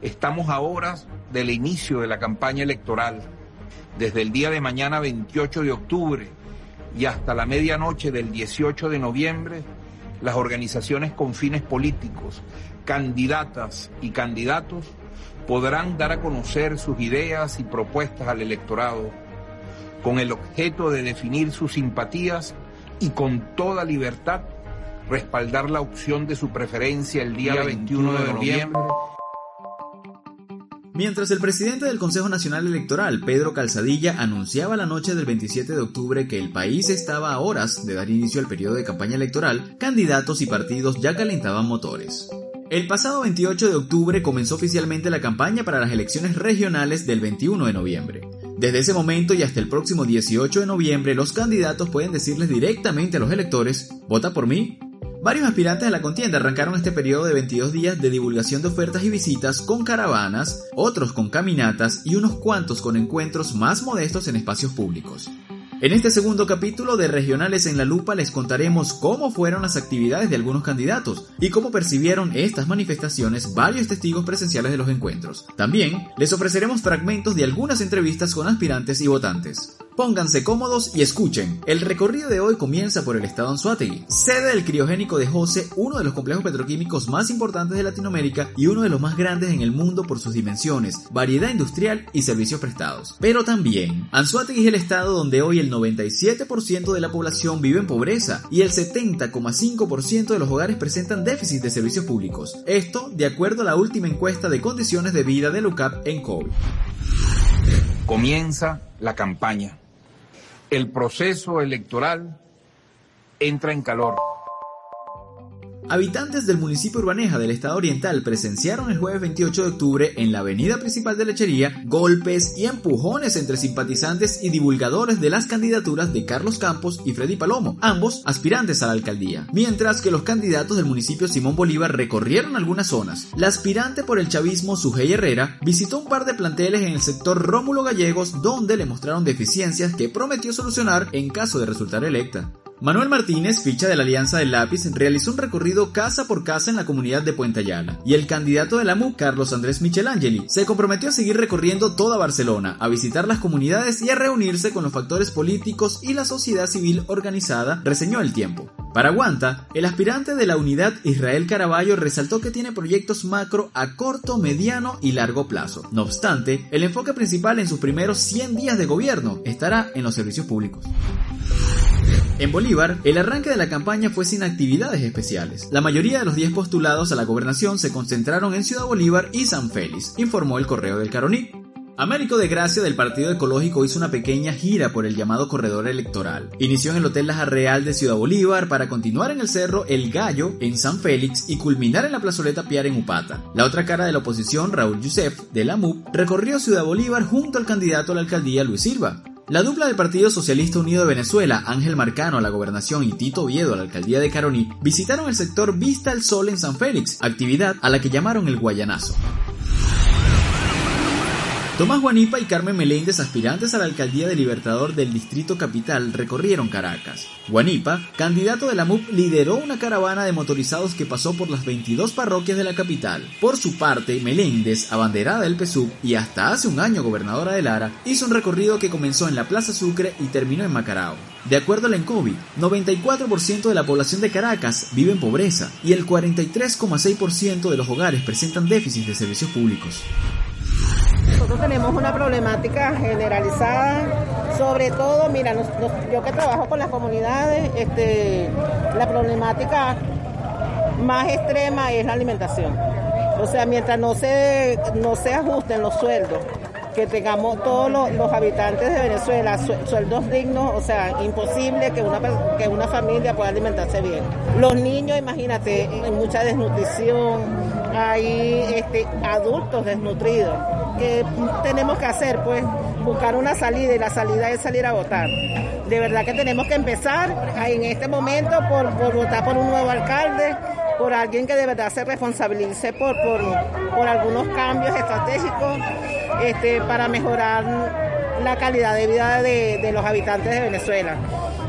Estamos a horas del inicio de la campaña electoral. Desde el día de mañana 28 de octubre y hasta la medianoche del 18 de noviembre, las organizaciones con fines políticos, candidatas y candidatos podrán dar a conocer sus ideas y propuestas al electorado con el objeto de definir sus simpatías y con toda libertad respaldar la opción de su preferencia el día, 21 de noviembre. Mientras el presidente del Consejo Nacional Electoral, Pedro Calzadilla, anunciaba la noche del 27 de octubre que el país estaba a horas de dar inicio al periodo de campaña electoral, candidatos y partidos ya calentaban motores. El pasado 28 de octubre comenzó oficialmente la campaña para las elecciones regionales del 21 de noviembre. Desde ese momento y hasta el próximo 18 de noviembre, los candidatos pueden decirles directamente a los electores, vota por mí. Varios aspirantes a la contienda arrancaron este periodo de 22 días de divulgación de ofertas y visitas con caravanas, otros con caminatas y unos cuantos con encuentros más modestos en espacios públicos. En este segundo capítulo de Regionales en la Lupa les contaremos cómo fueron las actividades de algunos candidatos y cómo percibieron estas manifestaciones varios testigos presenciales de los encuentros. También les ofreceremos fragmentos de algunas entrevistas con aspirantes y votantes. Pónganse cómodos y escuchen. El recorrido de hoy comienza por el estado Anzuategui, sede del criogénico de Jose, uno de los complejos petroquímicos más importantes de Latinoamérica y uno de los más grandes en el mundo por sus dimensiones, variedad industrial y servicios prestados. Pero también, Anzuategui es el estado donde hoy el 97% de la población vive en pobreza y el 70,5% de los hogares presentan déficit de servicios públicos. Esto de acuerdo a la última encuesta de condiciones de vida del UCAP en COVID. Comienza la campaña el proceso electoral entra en calor. Habitantes del municipio Urbaneja del estado oriental presenciaron el jueves 28 de octubre en la avenida principal de Lechería golpes y empujones entre simpatizantes y divulgadores de las candidaturas de Carlos Campos y Freddy Palomo, ambos aspirantes a la alcaldía, mientras que los candidatos del municipio Simón Bolívar recorrieron algunas zonas. La aspirante por el chavismo Sujei Herrera visitó un par de planteles en el sector Rómulo Gallegos donde le mostraron deficiencias que prometió solucionar en caso de resultar electa. Manuel Martínez, ficha de la Alianza del Lápiz, realizó un recorrido casa por casa en la comunidad de Puente Ayala, y el candidato de la MUC, Carlos Andrés Michelangeli, se comprometió a seguir recorriendo toda Barcelona, a visitar las comunidades y a reunirse con los factores políticos y la sociedad civil organizada, reseñó el tiempo. Para Guanta, el aspirante de la unidad Israel Caraballo resaltó que tiene proyectos macro a corto, mediano y largo plazo. No obstante, el enfoque principal en sus primeros 100 días de gobierno estará en los servicios públicos. En Bolívar, el arranque de la campaña fue sin actividades especiales. La mayoría de los 10 postulados a la gobernación se concentraron en Ciudad Bolívar y San Félix, informó el correo del Caroní. Américo de Gracia del Partido Ecológico hizo una pequeña gira por el llamado corredor electoral. Inició en el Hotel Laja Real de Ciudad Bolívar para continuar en el cerro El Gallo en San Félix y culminar en la plazoleta Piar en Upata. La otra cara de la oposición, Raúl Yusef, de la MUP, recorrió Ciudad Bolívar junto al candidato a la alcaldía Luis Silva. La dupla del Partido Socialista Unido de Venezuela, Ángel Marcano a la gobernación y Tito Oviedo a la alcaldía de Caroní, visitaron el sector Vista al Sol en San Félix, actividad a la que llamaron el Guayanazo. Tomás Guanipa y Carmen Meléndez, aspirantes a la alcaldía de Libertador del Distrito Capital, recorrieron Caracas. Guanipa, candidato de la MUP, lideró una caravana de motorizados que pasó por las 22 parroquias de la capital. Por su parte, Meléndez, abanderada del PSUV y hasta hace un año gobernadora de Lara, hizo un recorrido que comenzó en la Plaza Sucre y terminó en Macarao. De acuerdo al ENCOVI, 94% de la población de Caracas vive en pobreza y el 43,6% de los hogares presentan déficit de servicios públicos. Nosotros tenemos una problemática generalizada, sobre todo, mira, yo que trabajo con las comunidades, este, la problemática más extrema es la alimentación. O sea, mientras no se, ajusten los sueldos, que tengamos todos los, habitantes de Venezuela sueldos dignos, o sea, imposible que una, que una familia pueda alimentarse bien. Los niños, imagínate, hay mucha desnutrición, hay este, adultos desnutridos. ¿Qué tenemos que hacer? Pues buscar una salida y la salida es salir a votar. De verdad que tenemos que empezar en este momento por, votar por un nuevo alcalde, por alguien que de verdad se responsabilice por, por, algunos cambios estratégicos este, para mejorar la calidad de vida de, de los habitantes de Venezuela.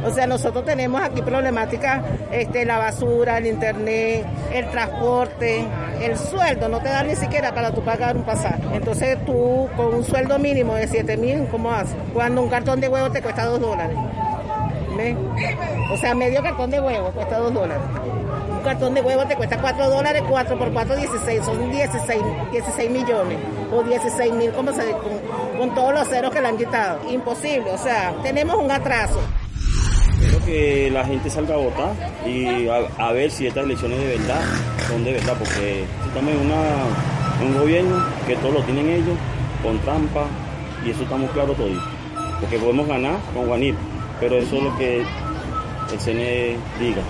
O sea, nosotros tenemos aquí problemáticas, este, la basura, el internet, el transporte, el sueldo, no te da ni siquiera para tú pagar un pasaje. Entonces tú con un sueldo mínimo de 7 mil, ¿cómo haces? Cuando un cartón de huevo te cuesta 2 dólares. ¿Ves? O sea, medio cartón de huevo cuesta 2 dólares. Un cartón de huevo te cuesta 4 dólares, 4 por 4, 16, son 16, 16 millones o 16 mil, como se con, con todos los ceros que le han quitado. Imposible, o sea, tenemos un atraso. Espero que la gente salga a votar y a, ver si estas elecciones de verdad son de verdad, porque estamos en, una, un gobierno que todo lo tienen ellos, con trampa, y eso estamos claros todos. Porque podemos ganar con Juanito, pero eso es lo que el CNE diga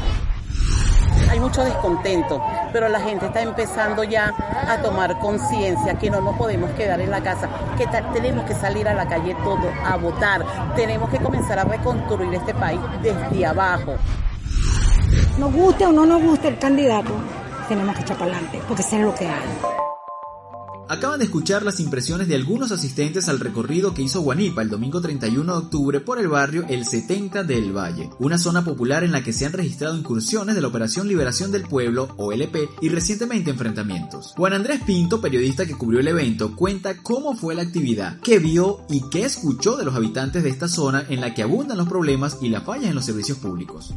hay mucho descontento, pero la gente está empezando ya a tomar conciencia que no nos podemos quedar en la casa, que tenemos que salir a la calle todo a votar, tenemos que comenzar a reconstruir este país desde abajo. Nos guste o no nos guste el candidato, tenemos que echar para adelante, porque sé lo que hay. Acaban de escuchar las impresiones de algunos asistentes al recorrido que hizo Guanipa el domingo 31 de octubre por el barrio El 70 del Valle, una zona popular en la que se han registrado incursiones de la Operación Liberación del Pueblo, OLP, y recientemente enfrentamientos. Juan Andrés Pinto, periodista que cubrió el evento, cuenta cómo fue la actividad, qué vio y qué escuchó de los habitantes de esta zona en la que abundan los problemas y las fallas en los servicios públicos.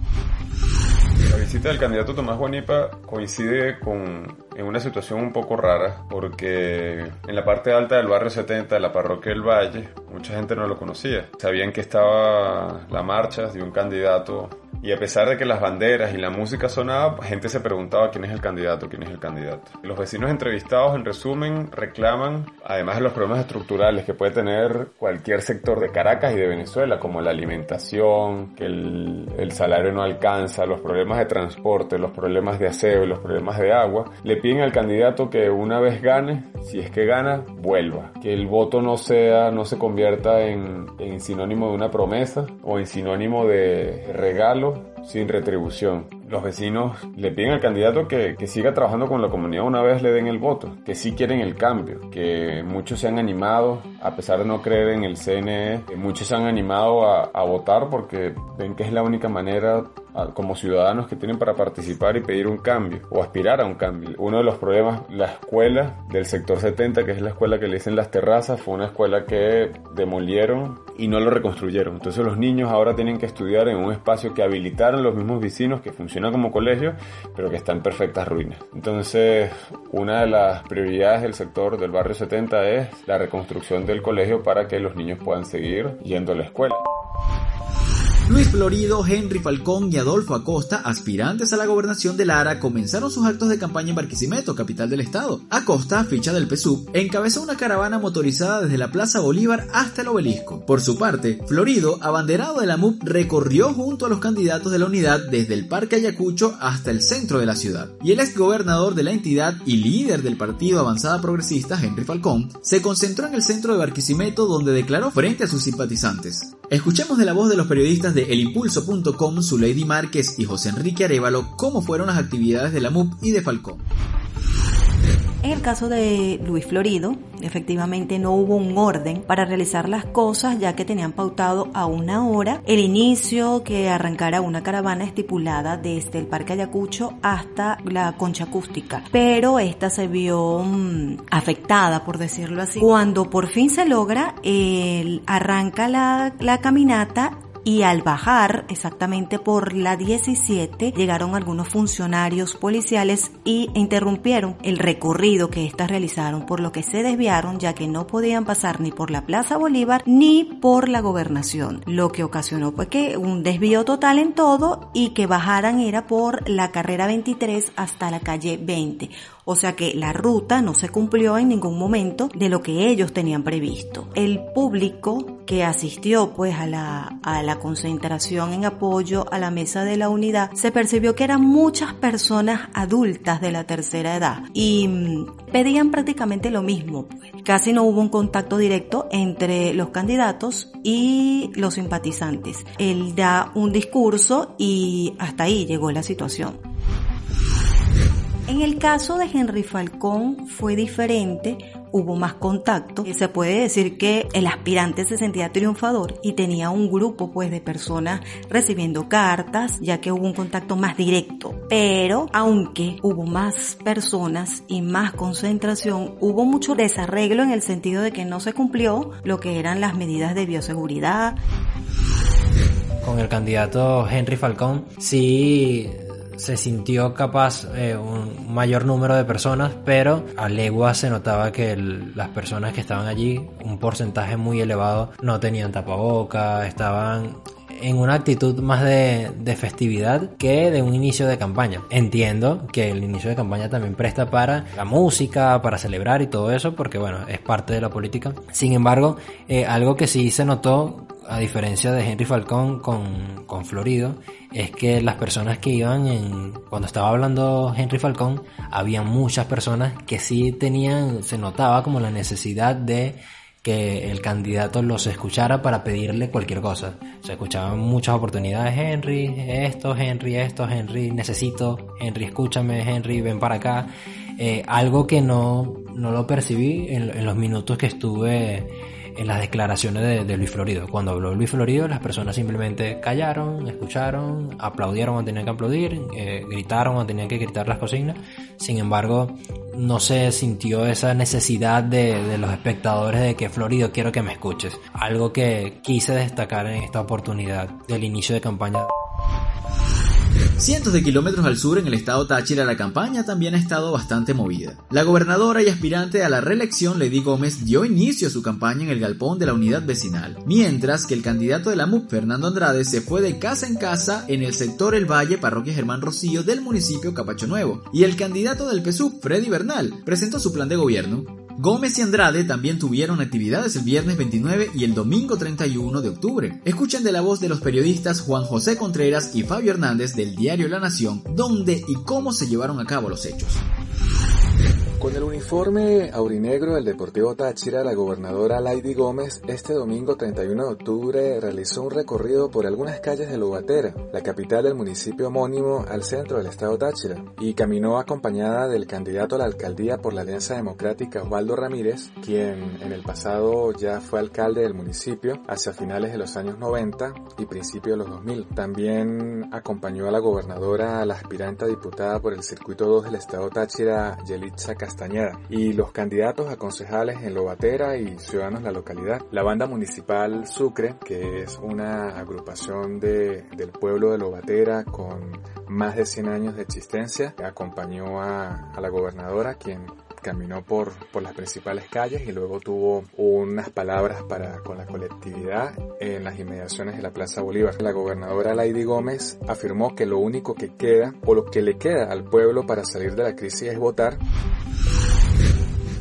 Visita del candidato Tomás Guanipa coincide con en una situación un poco rara porque en la parte alta del barrio 70 de la parroquia del Valle mucha gente no lo conocía. Sabían que estaba la marcha de un candidato y a pesar de que las banderas y la música sonaban, gente se preguntaba quién es el candidato, quién es el candidato. Los vecinos entrevistados, en resumen, reclaman, además de los problemas estructurales que puede tener cualquier sector de Caracas y de Venezuela, como la alimentación, que el, salario no alcanza, los problemas de transporte, los problemas de aseo los problemas de agua, le piden al candidato que una vez gane, si es que gana, vuelva. Que el voto no sea, no se convierta en, en sinónimo de una promesa o en sinónimo de regalo Ciao. Sin retribución. Los vecinos le piden al candidato que, que, siga trabajando con la comunidad una vez le den el voto, que sí quieren el cambio, que muchos se han animado, a pesar de no creer en el CNE, muchos se han animado a, a votar porque ven que es la única manera como ciudadanos que tienen para participar y pedir un cambio o aspirar a un cambio. Uno de los problemas, la escuela del sector 70, que es la escuela que le dicen las terrazas, fue una escuela que demolieron y no lo reconstruyeron. Entonces los niños ahora tienen que estudiar en un espacio que habilitaron los mismos vecinos, que funciona como colegio, pero que está en perfectas ruinas. Entonces una de las prioridades del sector del barrio 70 es la reconstrucción del colegio para que los niños puedan seguir yendo a la escuela. Luis Florido, Henry Falcón y Adolfo Acosta, aspirantes a la gobernación de Lara, comenzaron sus actos de campaña en Barquisimeto, capital del estado. Acosta, ficha del PSUV, encabezó una caravana motorizada desde la Plaza Bolívar hasta el obelisco. Por su parte, Florido, abanderado de la MUP, recorrió junto a los candidatos de la unidad desde el Parque Ayacucho hasta el centro de la ciudad. Y el exgobernador de la entidad y líder del partido Avanzada Progresista, Henry Falcón, se concentró en el centro de Barquisimeto donde declaró frente a sus simpatizantes. Escuchemos de la voz de los periodistas de elimpulso.com, Lady Márquez y José Enrique Arevalo cómo fueron las actividades de la MUP y de Falcón. En el caso de Luis Florido, efectivamente no hubo un orden para realizar las cosas ya que tenían pautado a una hora el inicio que arrancara una caravana estipulada desde el Parque Ayacucho hasta la concha acústica. Pero esta se vio mmm, afectada, por decirlo así. Cuando por fin se logra, el, arranca la caminata y al bajar exactamente por la 17 llegaron algunos funcionarios policiales y interrumpieron el recorrido que éstas realizaron por lo que se desviaron ya que no podían pasar ni por la Plaza Bolívar ni por la gobernación lo que ocasionó pues que un desvío total en todo y que bajaran era por la carrera 23 hasta la calle 20 o sea que la ruta no se cumplió en ningún momento de lo que ellos tenían previsto. El público que asistió pues a la, a la concentración en apoyo a la mesa de la unidad se percibió que eran muchas personas adultas de la tercera edad y mmm, pedían prácticamente lo mismo. Casi no hubo un contacto directo entre los candidatos y los simpatizantes. Él da un discurso y hasta ahí llegó la situación. En el caso de Henry Falcón fue diferente, hubo más contacto. Se puede decir que el aspirante se sentía triunfador y tenía un grupo pues de personas recibiendo cartas, ya que hubo un contacto más directo. Pero aunque hubo más personas y más concentración, hubo mucho desarreglo en el sentido de que no se cumplió lo que eran las medidas de bioseguridad. Con el candidato Henry Falcón, sí se sintió capaz eh, un mayor número de personas, pero a legua se notaba que las personas que estaban allí, un porcentaje muy elevado, no tenían tapaboca, estaban en una actitud más de, de, festividad que de un inicio de campaña. Entiendo que el inicio de campaña también presta para la música, para celebrar y todo eso, porque bueno, es parte de la política. Sin embargo, eh, algo que sí se notó a diferencia de Henry Falcón con, con, Florido, es que las personas que iban en, cuando estaba hablando Henry Falcón, había muchas personas que sí tenían, se notaba como la necesidad de que el candidato los escuchara para pedirle cualquier cosa. Se escuchaban muchas oportunidades, Henry, esto, Henry, esto, Henry, necesito, Henry, escúchame, Henry, ven para acá. Eh, algo que no, no lo percibí en, en los minutos que estuve en las declaraciones de, Luis Florido. Cuando habló Luis Florido, las personas simplemente callaron, escucharon, aplaudieron cuando tenían que aplaudir, eh, gritaron cuando tenían que gritar las consignas. Sin embargo, no se sintió esa necesidad de, de los espectadores de que Florido quiero que me escuches. Algo que quise destacar en esta oportunidad del inicio de campaña. Cientos de kilómetros al sur en el estado Táchira la campaña también ha estado bastante movida. La gobernadora y aspirante a la reelección Lady Gómez dio inicio a su campaña en el galpón de la unidad vecinal, mientras que el candidato de la MUP, Fernando Andrade, se fue de casa en casa en el sector El Valle, parroquia Germán Rocío del municipio Capacho Nuevo, y el candidato del PSUV, Freddy Bernal, presentó su plan de gobierno. Gómez y Andrade también tuvieron actividades el viernes 29 y el domingo 31 de octubre. Escuchen de la voz de los periodistas Juan José Contreras y Fabio Hernández del diario La Nación dónde y cómo se llevaron a cabo los hechos. Con el uniforme aurinegro del Deportivo Táchira, la gobernadora Lady Gómez este domingo 31 de octubre realizó un recorrido por algunas calles de Lobatera, la capital del municipio homónimo al centro del estado Táchira, y caminó acompañada del candidato a la alcaldía por la Alianza Democrática Osvaldo Ramírez, quien en el pasado ya fue alcalde del municipio hacia finales de los años 90 y principios de los 2000. También acompañó a la gobernadora, la aspirante diputada por el circuito 2 del estado Táchira, Yelitza Castañeda y los candidatos a concejales en Lobatera y ciudadanos de la localidad. La banda municipal Sucre, que es una agrupación de, del pueblo de Lobatera con más de 100 años de existencia, acompañó a, a la gobernadora, quien caminó por, por las principales calles y luego tuvo unas palabras para con la colectividad en las inmediaciones de la Plaza Bolívar. La gobernadora Lady Gómez afirmó que lo único que queda o lo que le queda al pueblo para salir de la crisis es votar.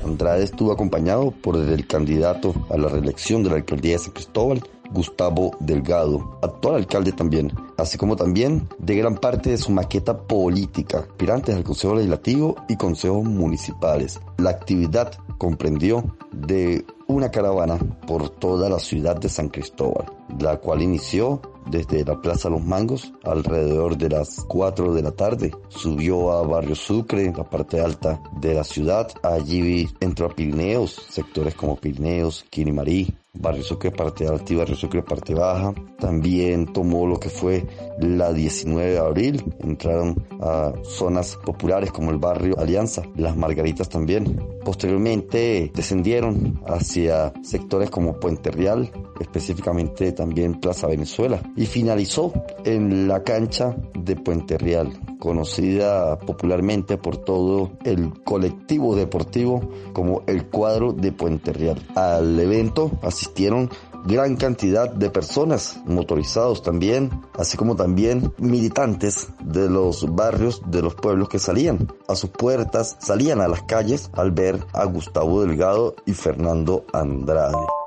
Andrade estuvo acompañado por el candidato a la reelección de la alcaldía de San Cristóbal, Gustavo Delgado, actual alcalde también, así como también de gran parte de su maqueta política, aspirantes al Consejo Legislativo y consejos municipales. La actividad comprendió de una caravana por toda la ciudad de San Cristóbal, la cual inició desde la Plaza Los Mangos alrededor de las 4 de la tarde. Subió a Barrio Sucre, la parte alta de la ciudad. Allí entró a Pirineos, sectores como Pirineos, Quinimarí, Barrio Sucre parte alta y Barrio Sucre parte baja. También tomó lo que fue la 19 de abril. Entraron a zonas populares como el barrio Alianza, Las Margaritas también. Posteriormente descendieron hacia sectores como Puente Real, específicamente también Plaza Venezuela, y finalizó en la cancha de Puente Real, conocida popularmente por todo el colectivo deportivo como el cuadro de Puente Real. Al evento asistieron gran cantidad de personas, motorizados también, así como también militantes de los barrios, de los pueblos que salían a sus puertas, salían a las calles al ver a Gustavo Delgado y Fernando Andrade.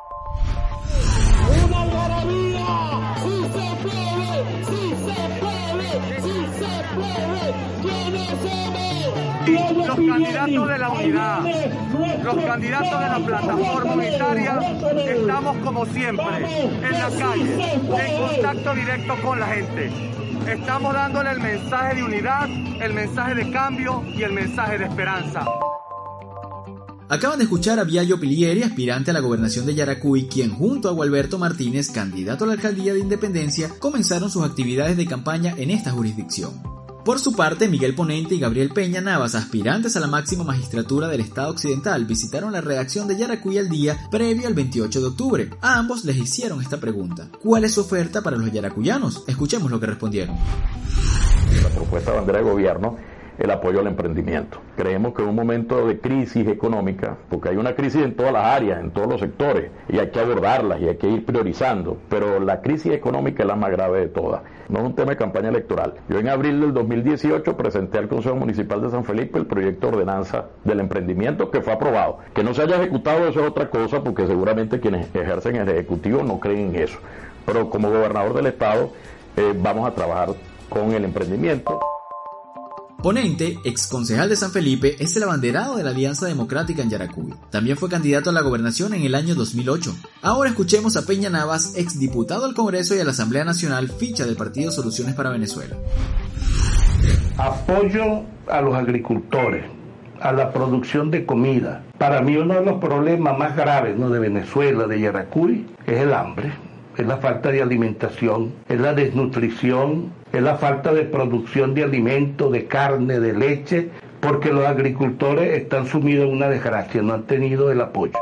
Los candidatos de la unidad, los candidatos de la plataforma unitaria, estamos como siempre en la calle, en contacto directo con la gente. estamos dándole el mensaje de unidad, el mensaje de cambio y el mensaje de esperanza. Acaban de escuchar a Viallo Pilieri, aspirante a la gobernación de Yaracuy, quien junto a Gualberto Martínez, candidato a la alcaldía de Independencia, comenzaron sus actividades de campaña en esta jurisdicción. Por su parte, Miguel Ponente y Gabriel Peña Navas, aspirantes a la máxima magistratura del Estado Occidental, visitaron la redacción de Yaracuy al día previo al 28 de octubre. A ambos les hicieron esta pregunta. ¿Cuál es su oferta para los yaracuyanos? Escuchemos lo que respondieron. La propuesta de bandera de gobierno el apoyo al emprendimiento. Creemos que en un momento de crisis económica, porque hay una crisis en todas las áreas, en todos los sectores, y hay que abordarlas y hay que ir priorizando, pero la crisis económica es la más grave de todas. No es un tema de campaña electoral. Yo en abril del 2018 presenté al Consejo Municipal de San Felipe el proyecto de ordenanza del emprendimiento que fue aprobado. Que no se haya ejecutado eso es otra cosa, porque seguramente quienes ejercen el Ejecutivo no creen en eso. Pero como gobernador del Estado eh, vamos a trabajar con el emprendimiento. Ponente, ex concejal de San Felipe, es el abanderado de la Alianza Democrática en Yaracuy. También fue candidato a la gobernación en el año 2008. Ahora escuchemos a Peña Navas, ex diputado al Congreso y a la Asamblea Nacional, ficha del Partido Soluciones para Venezuela. Apoyo a los agricultores, a la producción de comida. Para mí uno de los problemas más graves de Venezuela, de Yaracuy, es el hambre es la falta de alimentación, es la desnutrición, es la falta de producción de alimentos, de carne, de leche, porque los agricultores están sumidos en una desgracia, no han tenido el apoyo.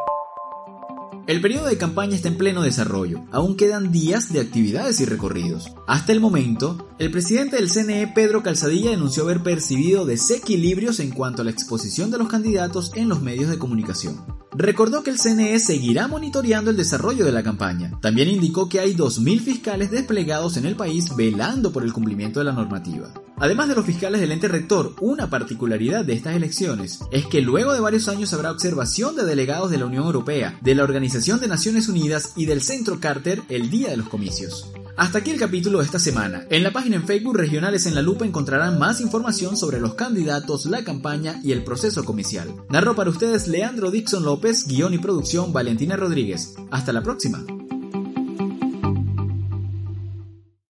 El periodo de campaña está en pleno desarrollo, aún quedan días de actividades y recorridos. Hasta el momento, el presidente del CNE, Pedro Calzadilla, denunció haber percibido desequilibrios en cuanto a la exposición de los candidatos en los medios de comunicación. Recordó que el CNE seguirá monitoreando el desarrollo de la campaña. También indicó que hay 2.000 fiscales desplegados en el país velando por el cumplimiento de la normativa. Además de los fiscales del ente rector, una particularidad de estas elecciones es que luego de varios años habrá observación de delegados de la Unión Europea, de la Organización de Naciones Unidas y del Centro Carter el día de los comicios. Hasta aquí el capítulo de esta semana. En la página en Facebook Regionales en la Lupa encontrarán más información sobre los candidatos, la campaña y el proceso comicial. Narro para ustedes Leandro Dixon López, guion y producción Valentina Rodríguez. Hasta la próxima.